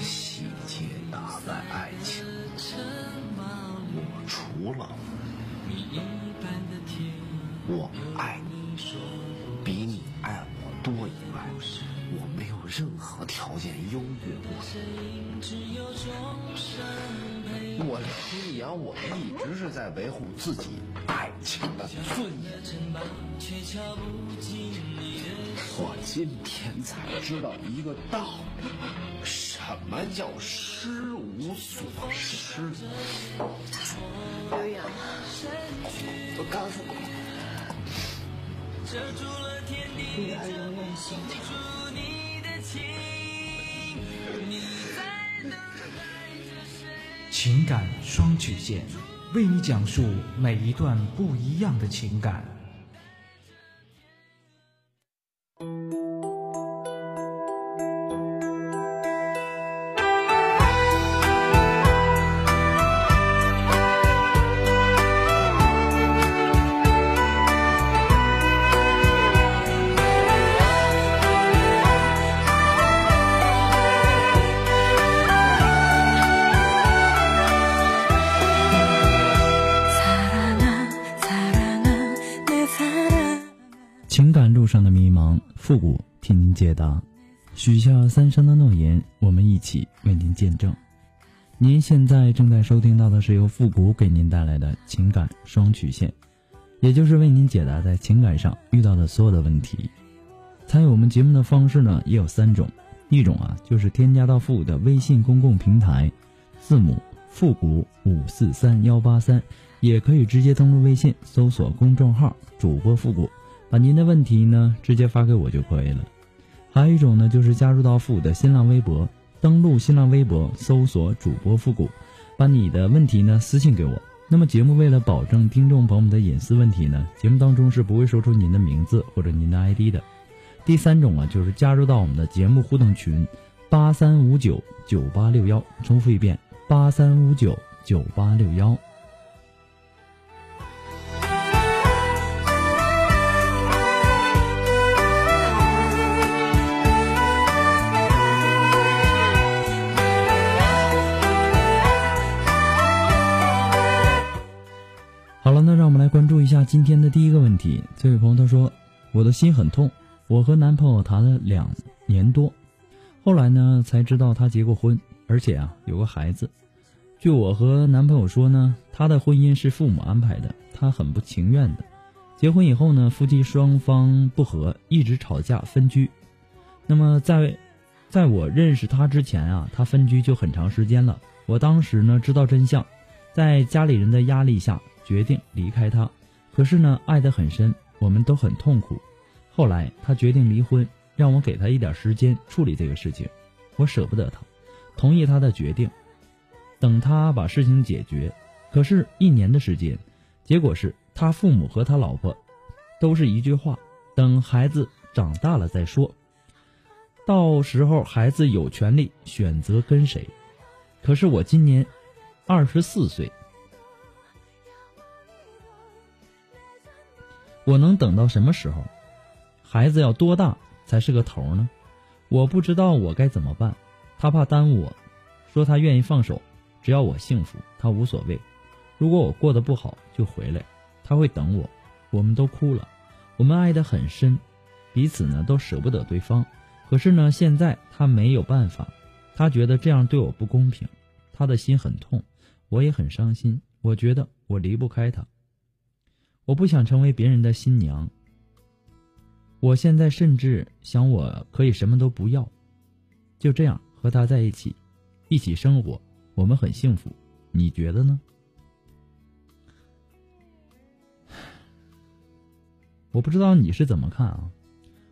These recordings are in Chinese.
细节打败爱情，我除了我爱你。比你爱我多以外，我任何条件优越过你。我李阳，我一直是在维护自己爱情的尊严。我今天才知道一个道理，什么叫失无所失。刘洋，我告诉你，女儿永远幸福。情感双曲线，为你讲述每一段不一样的情感。许下三生的诺言，我们一起为您见证。您现在正在收听到的是由复古给您带来的情感双曲线，也就是为您解答在情感上遇到的所有的问题。参与我们节目的方式呢，也有三种。一种啊，就是添加到复古的微信公共平台，字母复古五四三幺八三，也可以直接登录微信搜索公众号主播复古。把您的问题呢直接发给我就可以了。还有一种呢，就是加入到复古的新浪微博，登录新浪微博搜索主播复古，把你的问题呢私信给我。那么节目为了保证听众朋友们的隐私问题呢，节目当中是不会说出您的名字或者您的 ID 的。第三种啊，就是加入到我们的节目互动群，八三五九九八六幺，重复一遍，八三五九九八六幺。今天的第一个问题。这位朋友他说：“我的心很痛，我和男朋友谈了两年多，后来呢才知道他结过婚，而且啊有个孩子。据我和男朋友说呢，他的婚姻是父母安排的，他很不情愿的。结婚以后呢，夫妻双方不和，一直吵架分居。那么在在我认识他之前啊，他分居就很长时间了。我当时呢知道真相，在家里人的压力下。”决定离开他，可是呢，爱得很深，我们都很痛苦。后来他决定离婚，让我给他一点时间处理这个事情。我舍不得他，同意他的决定，等他把事情解决。可是，一年的时间，结果是他父母和他老婆都是一句话：等孩子长大了再说。到时候孩子有权利选择跟谁。可是我今年二十四岁。我能等到什么时候？孩子要多大才是个头呢？我不知道我该怎么办。他怕耽误我，说他愿意放手，只要我幸福，他无所谓。如果我过得不好，就回来，他会等我。我们都哭了，我们爱得很深，彼此呢都舍不得对方。可是呢，现在他没有办法，他觉得这样对我不公平，他的心很痛，我也很伤心。我觉得我离不开他。我不想成为别人的新娘，我现在甚至想我可以什么都不要，就这样和他在一起，一起生活，我们很幸福。你觉得呢？我不知道你是怎么看啊？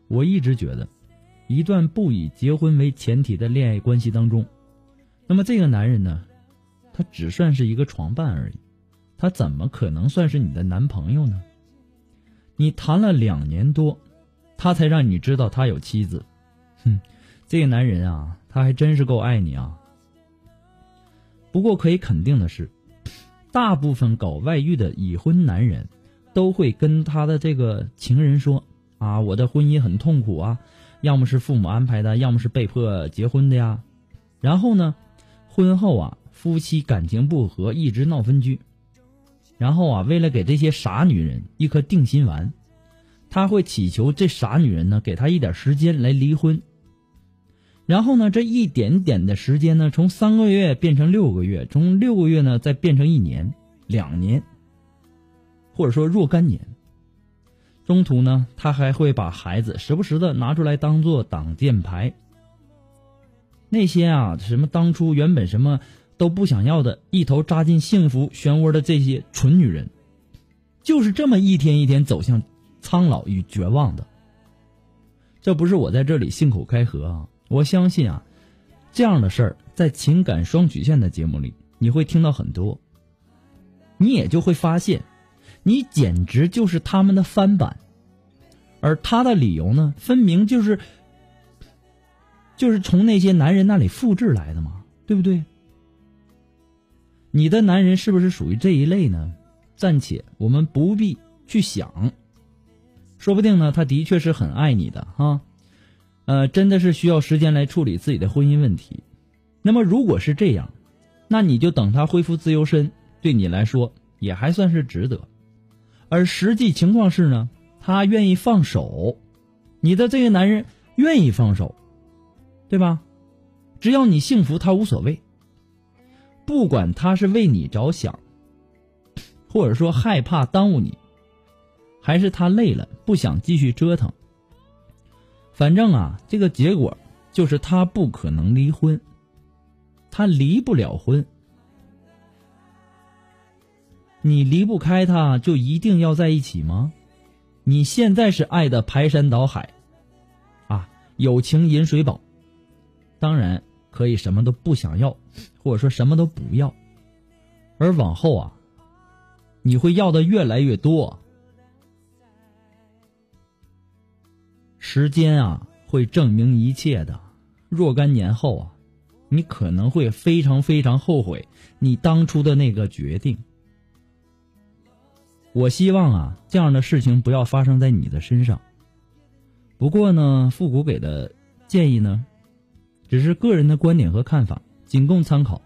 我一直觉得，一段不以结婚为前提的恋爱关系当中，那么这个男人呢，他只算是一个床伴而已，他怎么可能算是你的男朋友呢？你谈了两年多，他才让你知道他有妻子，哼，这个男人啊，他还真是够爱你啊。不过可以肯定的是，大部分搞外遇的已婚男人。都会跟他的这个情人说啊，我的婚姻很痛苦啊，要么是父母安排的，要么是被迫结婚的呀。然后呢，婚后啊，夫妻感情不和，一直闹分居。然后啊，为了给这些傻女人一颗定心丸，他会祈求这傻女人呢给他一点时间来离婚。然后呢，这一点点的时间呢，从三个月变成六个月，从六个月呢再变成一年、两年。或者说若干年，中途呢，他还会把孩子时不时的拿出来当做挡箭牌。那些啊，什么当初原本什么都不想要的，一头扎进幸福漩涡的这些蠢女人，就是这么一天一天走向苍老与绝望的。这不是我在这里信口开河啊！我相信啊，这样的事儿在情感双曲线的节目里你会听到很多，你也就会发现。你简直就是他们的翻版，而他的理由呢，分明就是，就是从那些男人那里复制来的嘛，对不对？你的男人是不是属于这一类呢？暂且我们不必去想，说不定呢，他的确是很爱你的哈，呃，真的是需要时间来处理自己的婚姻问题。那么如果是这样，那你就等他恢复自由身，对你来说也还算是值得。而实际情况是呢，他愿意放手，你的这个男人愿意放手，对吧？只要你幸福，他无所谓。不管他是为你着想，或者说害怕耽误你，还是他累了不想继续折腾，反正啊，这个结果就是他不可能离婚，他离不了婚。你离不开他，就一定要在一起吗？你现在是爱的排山倒海，啊，有情饮水饱，当然可以什么都不想要，或者说什么都不要，而往后啊，你会要的越来越多。时间啊，会证明一切的。若干年后啊，你可能会非常非常后悔你当初的那个决定。我希望啊，这样的事情不要发生在你的身上。不过呢，复古给的建议呢，只是个人的观点和看法，仅供参考，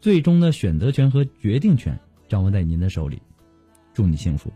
最终的选择权和决定权掌握在您的手里。祝你幸福。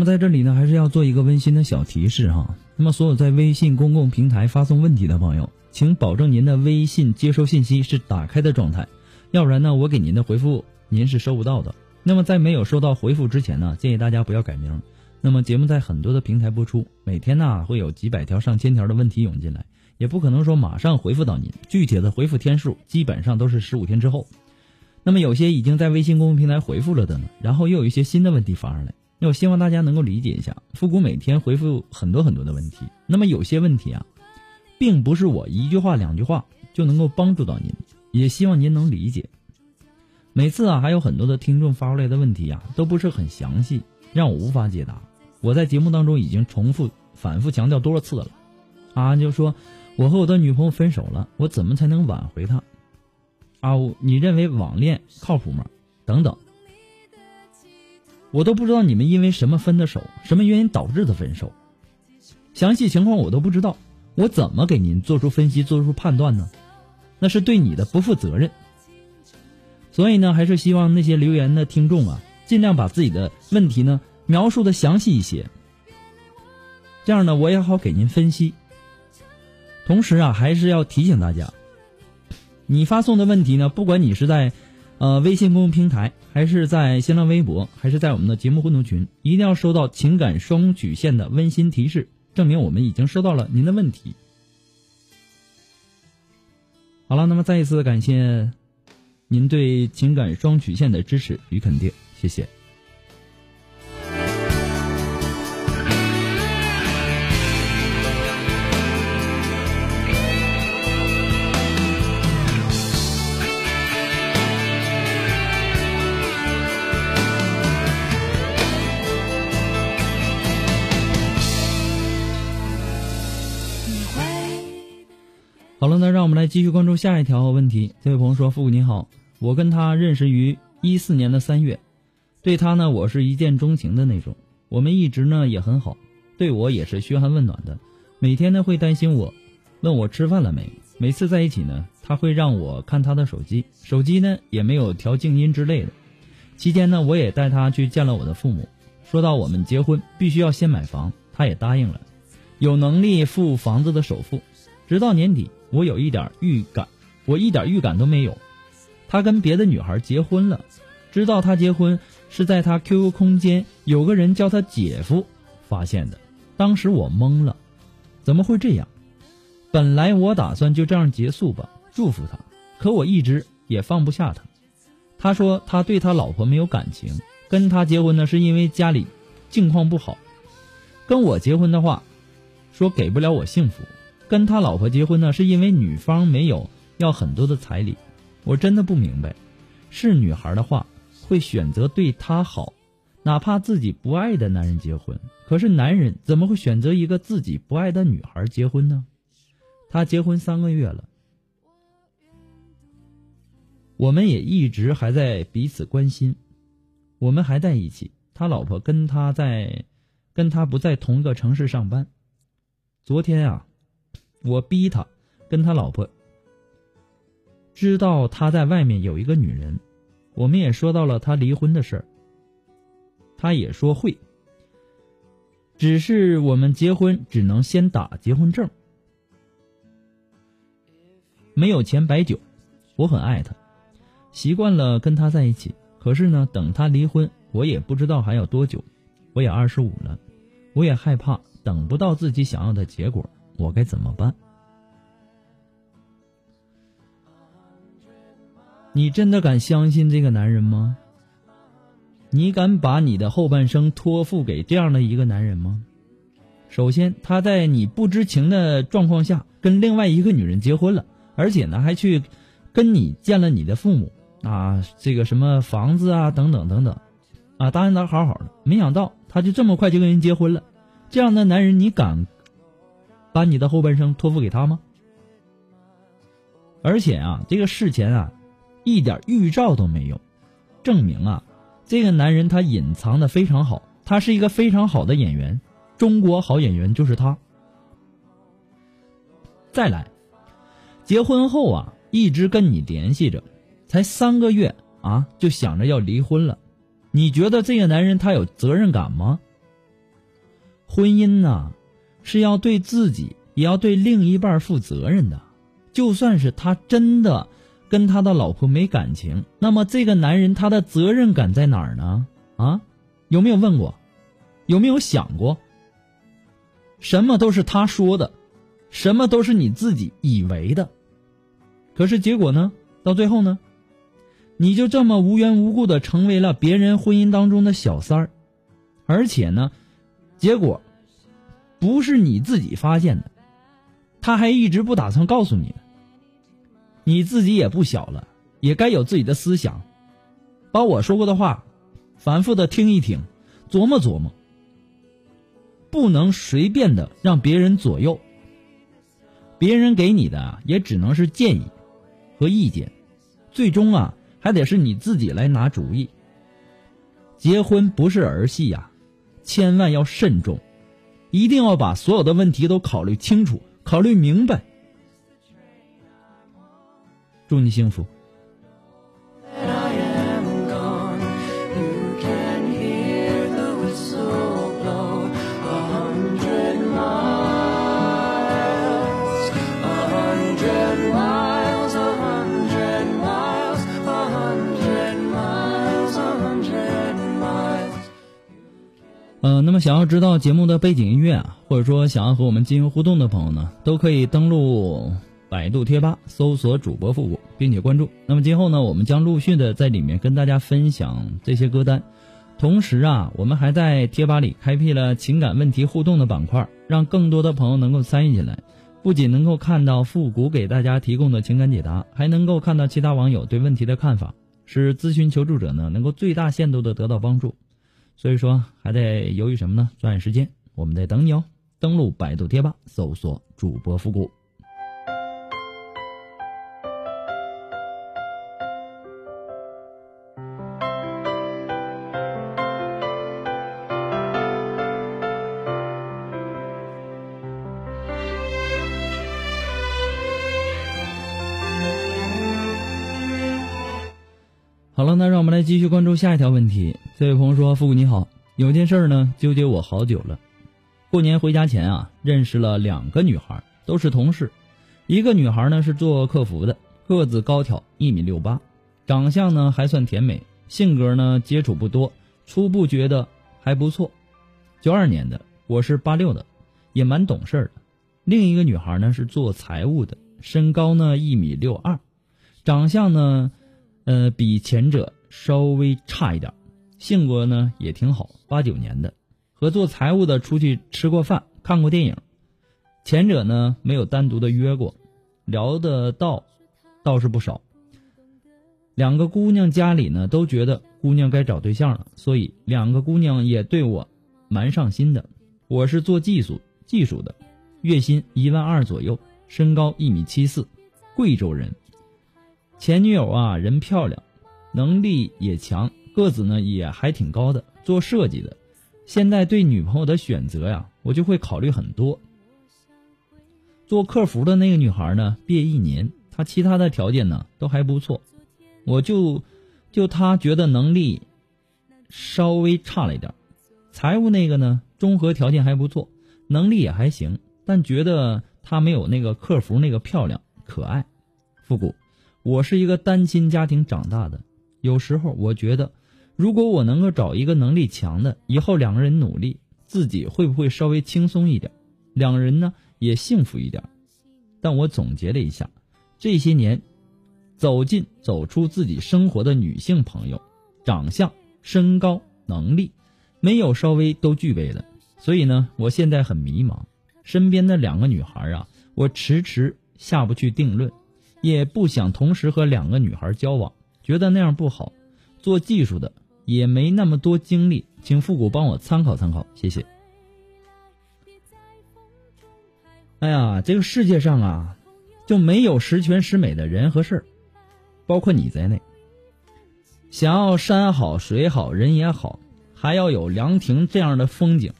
那么在这里呢，还是要做一个温馨的小提示哈。那么所有在微信公共平台发送问题的朋友，请保证您的微信接收信息是打开的状态，要不然呢，我给您的回复您是收不到的。那么在没有收到回复之前呢，建议大家不要改名。那么节目在很多的平台播出，每天呢会有几百条、上千条的问题涌进来，也不可能说马上回复到您。具体的回复天数基本上都是十五天之后。那么有些已经在微信公共平台回复了的呢，然后又有一些新的问题发上来。那我希望大家能够理解一下，复古每天回复很多很多的问题。那么有些问题啊，并不是我一句话两句话就能够帮助到您，也希望您能理解。每次啊，还有很多的听众发过来的问题啊，都不是很详细，让我无法解答。我在节目当中已经重复、反复强调多少次了，啊，就说我和我的女朋友分手了，我怎么才能挽回她？啊，你认为网恋靠谱吗？等等，我都不知道你们因为什么分的手，什么原因导致的分手，详细情况我都不知道，我怎么给您做出分析、做出判断呢？那是对你的不负责任。所以呢，还是希望那些留言的听众啊，尽量把自己的问题呢描述的详细一些，这样呢我也好给您分析。同时啊，还是要提醒大家，你发送的问题呢，不管你是在呃微信公众平台，还是在新浪微博，还是在我们的节目互动群，一定要收到情感双曲线的温馨提示，证明我们已经收到了您的问题。好了，那么再一次感谢您对情感双曲线的支持与肯定，谢谢。让我们来继续关注下一条问题。这位朋友说：“父母你好，我跟他认识于一四年的三月，对他呢，我是一见钟情的那种。我们一直呢也很好，对我也是嘘寒问暖的，每天呢会担心我，问我吃饭了没。每次在一起呢，他会让我看他的手机，手机呢也没有调静音之类的。期间呢，我也带他去见了我的父母，说到我们结婚必须要先买房，他也答应了，有能力付房子的首付，直到年底。”我有一点预感，我一点预感都没有。他跟别的女孩结婚了，知道他结婚是在他 QQ 空间有个人叫他姐夫发现的。当时我懵了，怎么会这样？本来我打算就这样结束吧，祝福他。可我一直也放不下他。他说他对他老婆没有感情，跟他结婚呢是因为家里境况不好。跟我结婚的话，说给不了我幸福。跟他老婆结婚呢，是因为女方没有要很多的彩礼。我真的不明白，是女孩的话会选择对他好，哪怕自己不爱的男人结婚。可是男人怎么会选择一个自己不爱的女孩结婚呢？他结婚三个月了，我们也一直还在彼此关心，我们还在一起。他老婆跟他在，跟他不在同一个城市上班。昨天啊。我逼他跟他老婆知道他在外面有一个女人，我们也说到了他离婚的事儿。他也说会，只是我们结婚只能先打结婚证，没有钱摆酒。我很爱他，习惯了跟他在一起。可是呢，等他离婚，我也不知道还要多久。我也二十五了，我也害怕等不到自己想要的结果。我该怎么办？你真的敢相信这个男人吗？你敢把你的后半生托付给这样的一个男人吗？首先，他在你不知情的状况下跟另外一个女人结婚了，而且呢，还去跟你见了你的父母啊，这个什么房子啊，等等等等，啊，答应他好好的，没想到他就这么快就跟人结婚了。这样的男人，你敢？把你的后半生托付给他吗？而且啊，这个事前啊，一点预兆都没有，证明啊，这个男人他隐藏的非常好，他是一个非常好的演员，中国好演员就是他。再来，结婚后啊，一直跟你联系着，才三个月啊，就想着要离婚了，你觉得这个男人他有责任感吗？婚姻呐。是要对自己，也要对另一半负责任的。就算是他真的跟他的老婆没感情，那么这个男人他的责任感在哪儿呢？啊，有没有问过？有没有想过？什么都是他说的，什么都是你自己以为的。可是结果呢？到最后呢？你就这么无缘无故的成为了别人婚姻当中的小三儿，而且呢，结果。不是你自己发现的，他还一直不打算告诉你。你自己也不小了，也该有自己的思想，把我说过的话反复的听一听，琢磨琢磨。不能随便的让别人左右，别人给你的也只能是建议和意见，最终啊还得是你自己来拿主意。结婚不是儿戏呀，千万要慎重，一定要把所有的问题都考虑清楚、考虑明白。祝你幸福。嗯，那么想要知道节目的背景音乐啊，或者说想要和我们进行互动的朋友呢，都可以登录百度贴吧搜索主播复古，并且关注。那么今后呢，我们将陆续的在里面跟大家分享这些歌单。同时啊，我们还在贴吧里开辟了情感问题互动的板块，让更多的朋友能够参与进来。不仅能够看到复古给大家提供的情感解答，还能够看到其他网友对问题的看法，使咨询求助者呢能够最大限度的得到帮助。所以说，还在犹豫什么呢？抓紧时间，我们在等你哦！登录百度贴吧，搜索主播复古。继续关注下一条问题。这位朋友说：“复古你好，有件事呢纠结我好久了。过年回家前啊，认识了两个女孩，都是同事。一个女孩呢是做客服的，个子高挑，一米六八，长相呢还算甜美，性格呢接触不多，初步觉得还不错。九二年的，我是八六的，也蛮懂事的。另一个女孩呢是做财务的，身高呢一米六二，长相呢。”呃，比前者稍微差一点，性格呢也挺好，八九年的，和做财务的出去吃过饭，看过电影。前者呢没有单独的约过，聊得到倒是不少。两个姑娘家里呢都觉得姑娘该找对象了，所以两个姑娘也对我蛮上心的。我是做技术技术的，月薪一万二左右，身高一米七四，贵州人。前女友啊，人漂亮，能力也强，个子呢也还挺高的，做设计的。现在对女朋友的选择呀，我就会考虑很多。做客服的那个女孩呢，毕业一年，她其他的条件呢都还不错，我就就她觉得能力稍微差了一点。财务那个呢，综合条件还不错，能力也还行，但觉得她没有那个客服那个漂亮可爱，复古。我是一个单亲家庭长大的，有时候我觉得，如果我能够找一个能力强的，以后两个人努力，自己会不会稍微轻松一点？两人呢也幸福一点。但我总结了一下，这些年，走进走出自己生活的女性朋友，长相、身高、能力，没有稍微都具备的。所以呢，我现在很迷茫，身边的两个女孩啊，我迟迟下不去定论。也不想同时和两个女孩交往，觉得那样不好。做技术的也没那么多精力，请复古帮我参考参考，谢谢。哎呀，这个世界上啊，就没有十全十美的人和事儿，包括你在内。想要山好水好人也好，还要有凉亭这样的风景，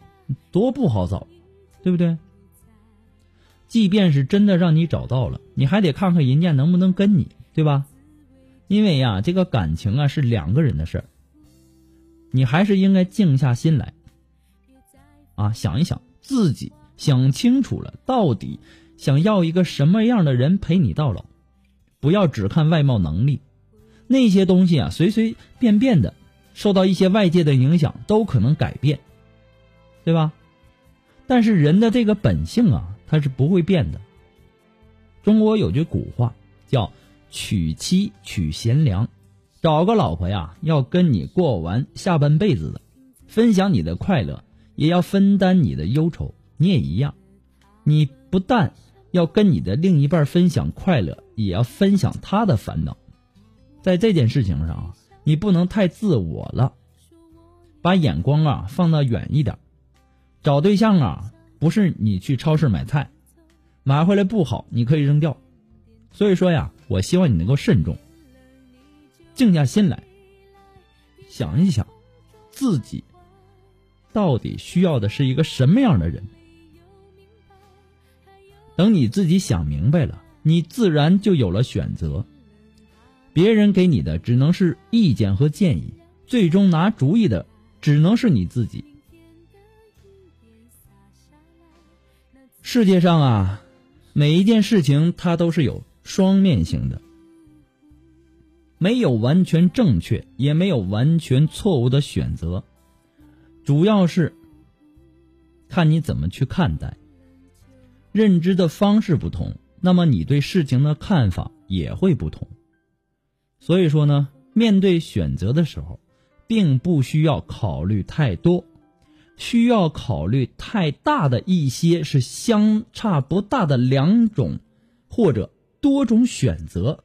多不好找，对不对？即便是真的让你找到了，你还得看看人家能不能跟你，对吧？因为呀，这个感情啊是两个人的事儿，你还是应该静下心来，啊，想一想自己，想清楚了，到底想要一个什么样的人陪你到老？不要只看外貌能力，那些东西啊，随随便便的，受到一些外界的影响都可能改变，对吧？但是人的这个本性啊。它是不会变的。中国有句古话叫“娶妻娶贤良”，找个老婆呀，要跟你过完下半辈子的，分享你的快乐，也要分担你的忧愁。你也一样，你不但要跟你的另一半分享快乐，也要分享他的烦恼。在这件事情上，你不能太自我了，把眼光啊放到远一点。找对象啊。不是你去超市买菜，买回来不好，你可以扔掉。所以说呀，我希望你能够慎重，静下心来，想一想，自己到底需要的是一个什么样的人。等你自己想明白了，你自然就有了选择。别人给你的只能是意见和建议，最终拿主意的只能是你自己。世界上啊，每一件事情它都是有双面性的，没有完全正确，也没有完全错误的选择，主要是看你怎么去看待。认知的方式不同，那么你对事情的看法也会不同。所以说呢，面对选择的时候，并不需要考虑太多，需要考虑太大的一些是相差不大的两种或者多种选择。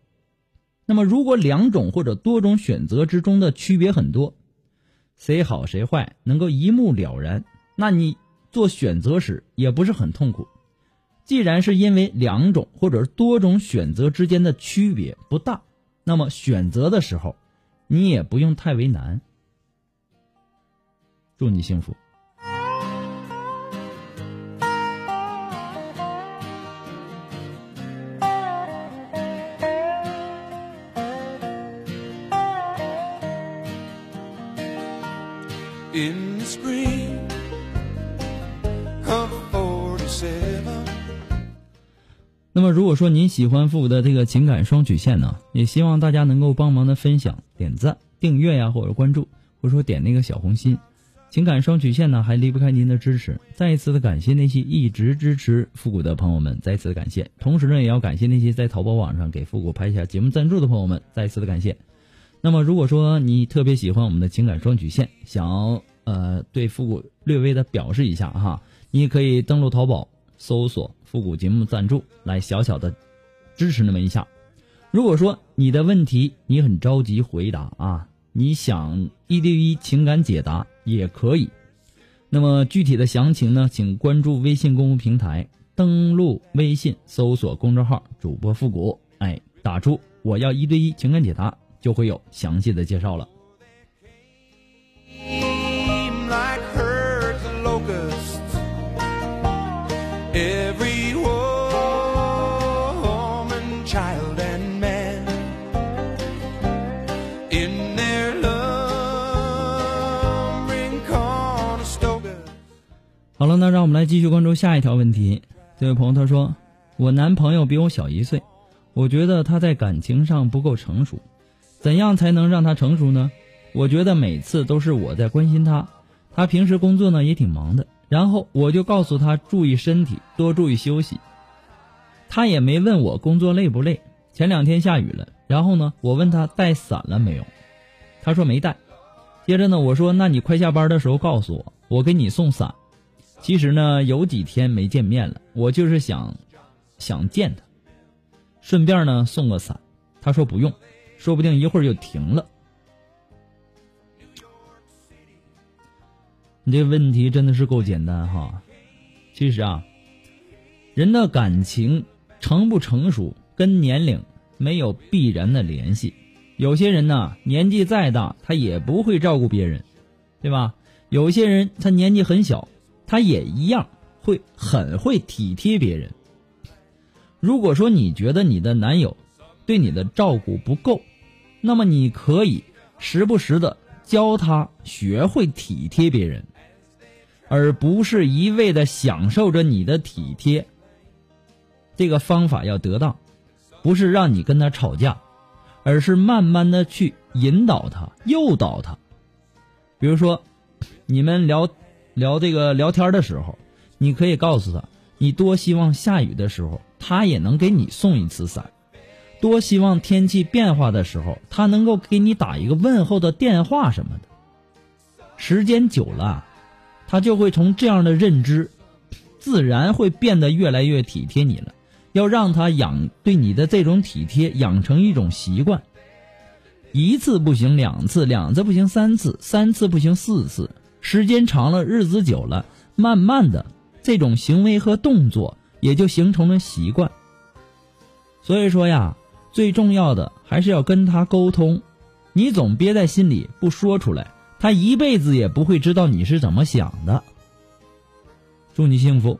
那么，如果两种或者多种选择之中的区别很多，谁好谁坏能够一目了然，那你做选择时也不是很痛苦。既然是因为两种或者多种选择之间的区别不大。那么选择的时候，你也不用太为难。祝你幸福。么，如果说您喜欢复古的这个情感双曲线呢，也希望大家能够帮忙的分享、点赞、订阅呀，或者关注，或者说点那个小红心。情感双曲线呢，还离不开您的支持。再一次的感谢那些一直支持复古的朋友们，再次的感谢。同时呢，也要感谢那些在淘宝网上给复古拍下节目赞助的朋友们，再一次的感谢。那么，如果说你特别喜欢我们的情感双曲线，想呃对复古略微的表示一下哈，你也可以登录淘宝。搜索复古节目赞助，来小小的支持那么一下。如果说你的问题你很着急回答啊，你想一对一情感解答也可以。那么具体的详情呢，请关注微信公众平台，登录微信搜索公众号主播复古，哎，打出我要一对一情感解答，就会有详细的介绍了。那让我们来继续关注下一条问题。这位朋友他说：“我男朋友比我小一岁，我觉得他在感情上不够成熟，怎样才能让他成熟呢？我觉得每次都是我在关心他，他平时工作呢也挺忙的，然后我就告诉他注意身体，多注意休息。他也没问我工作累不累。前两天下雨了，然后呢，我问他带伞了没有，他说没带。接着呢，我说那你快下班的时候告诉我，我给你送伞。”其实呢，有几天没见面了，我就是想，想见他，顺便呢送个伞。他说不用，说不定一会儿就停了。你这问题真的是够简单哈。其实啊，人的感情成不成熟跟年龄没有必然的联系。有些人呢，年纪再大，他也不会照顾别人，对吧？有些人他年纪很小。他也一样会很会体贴别人。如果说你觉得你的男友对你的照顾不够，那么你可以时不时的教他学会体贴别人，而不是一味的享受着你的体贴。这个方法要得当，不是让你跟他吵架，而是慢慢的去引导他、诱导他。比如说，你们聊。聊这个聊天的时候，你可以告诉他，你多希望下雨的时候，他也能给你送一次伞；多希望天气变化的时候，他能够给你打一个问候的电话什么的。时间久了，他就会从这样的认知，自然会变得越来越体贴你了。要让他养对你的这种体贴养成一种习惯，一次不行，两次，两次不行，三次，三次不行，四次。时间长了，日子久了，慢慢的，这种行为和动作也就形成了习惯。所以说呀，最重要的还是要跟他沟通，你总憋在心里不说出来，他一辈子也不会知道你是怎么想的。祝你幸福。